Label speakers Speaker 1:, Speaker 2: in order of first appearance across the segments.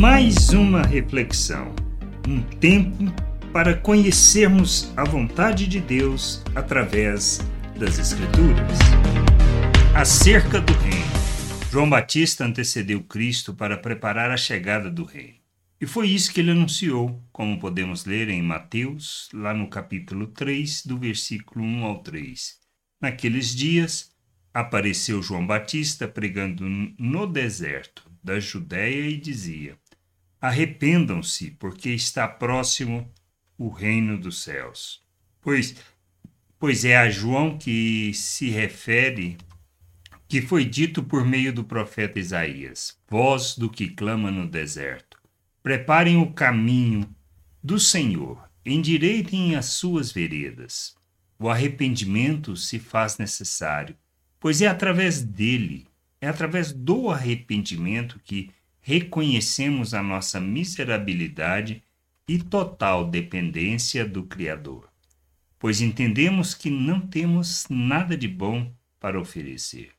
Speaker 1: mais uma reflexão, um tempo para conhecermos a vontade de Deus através das Escrituras. Acerca do Reino. João Batista antecedeu Cristo para preparar a chegada do Reino. E foi isso que ele anunciou, como podemos ler em Mateus, lá no capítulo 3, do versículo 1 ao 3. Naqueles dias, apareceu João Batista pregando no deserto da Judéia e dizia: Arrependam-se, porque está próximo o reino dos céus. Pois, pois é a João que se refere que foi dito por meio do profeta Isaías: Voz do que clama no deserto. Preparem o caminho do Senhor, endireitem as suas veredas. O arrependimento se faz necessário, pois é através dele é através do arrependimento que reconhecemos a nossa miserabilidade e total dependência do Criador, pois entendemos que não temos nada de bom para oferecer.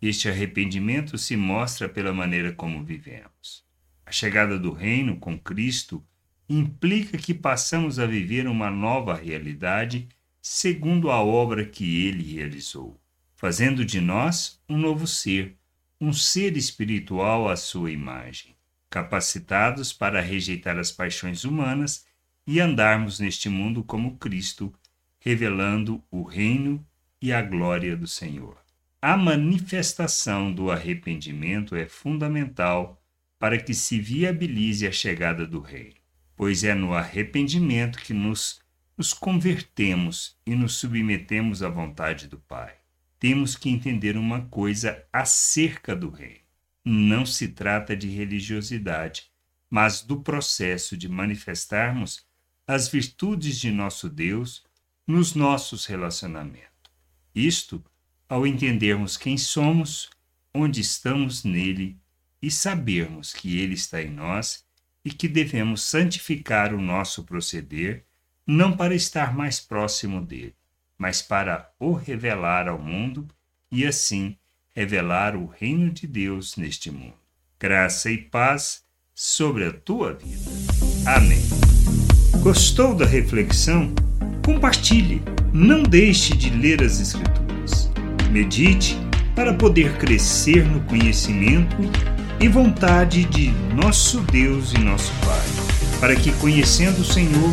Speaker 1: Este arrependimento se mostra pela maneira como vivemos. A chegada do Reino com Cristo implica que passamos a viver uma nova realidade segundo a obra que ele realizou fazendo de nós um novo ser, um ser espiritual à sua imagem, capacitados para rejeitar as paixões humanas e andarmos neste mundo como Cristo, revelando o reino e a glória do Senhor. A manifestação do arrependimento é fundamental para que se viabilize a chegada do Rei, pois é no arrependimento que nos, nos convertemos e nos submetemos à vontade do Pai temos que entender uma coisa acerca do reino. Não se trata de religiosidade, mas do processo de manifestarmos as virtudes de nosso Deus nos nossos relacionamentos. Isto ao entendermos quem somos, onde estamos nele e sabermos que ele está em nós e que devemos santificar o nosso proceder, não para estar mais próximo dele, mas para o revelar ao mundo e assim revelar o reino de Deus neste mundo. Graça e paz sobre a tua vida. Amém. Gostou da reflexão? Compartilhe. Não deixe de ler as Escrituras. Medite para poder crescer no conhecimento e vontade de nosso Deus e nosso Pai, para que, conhecendo o Senhor,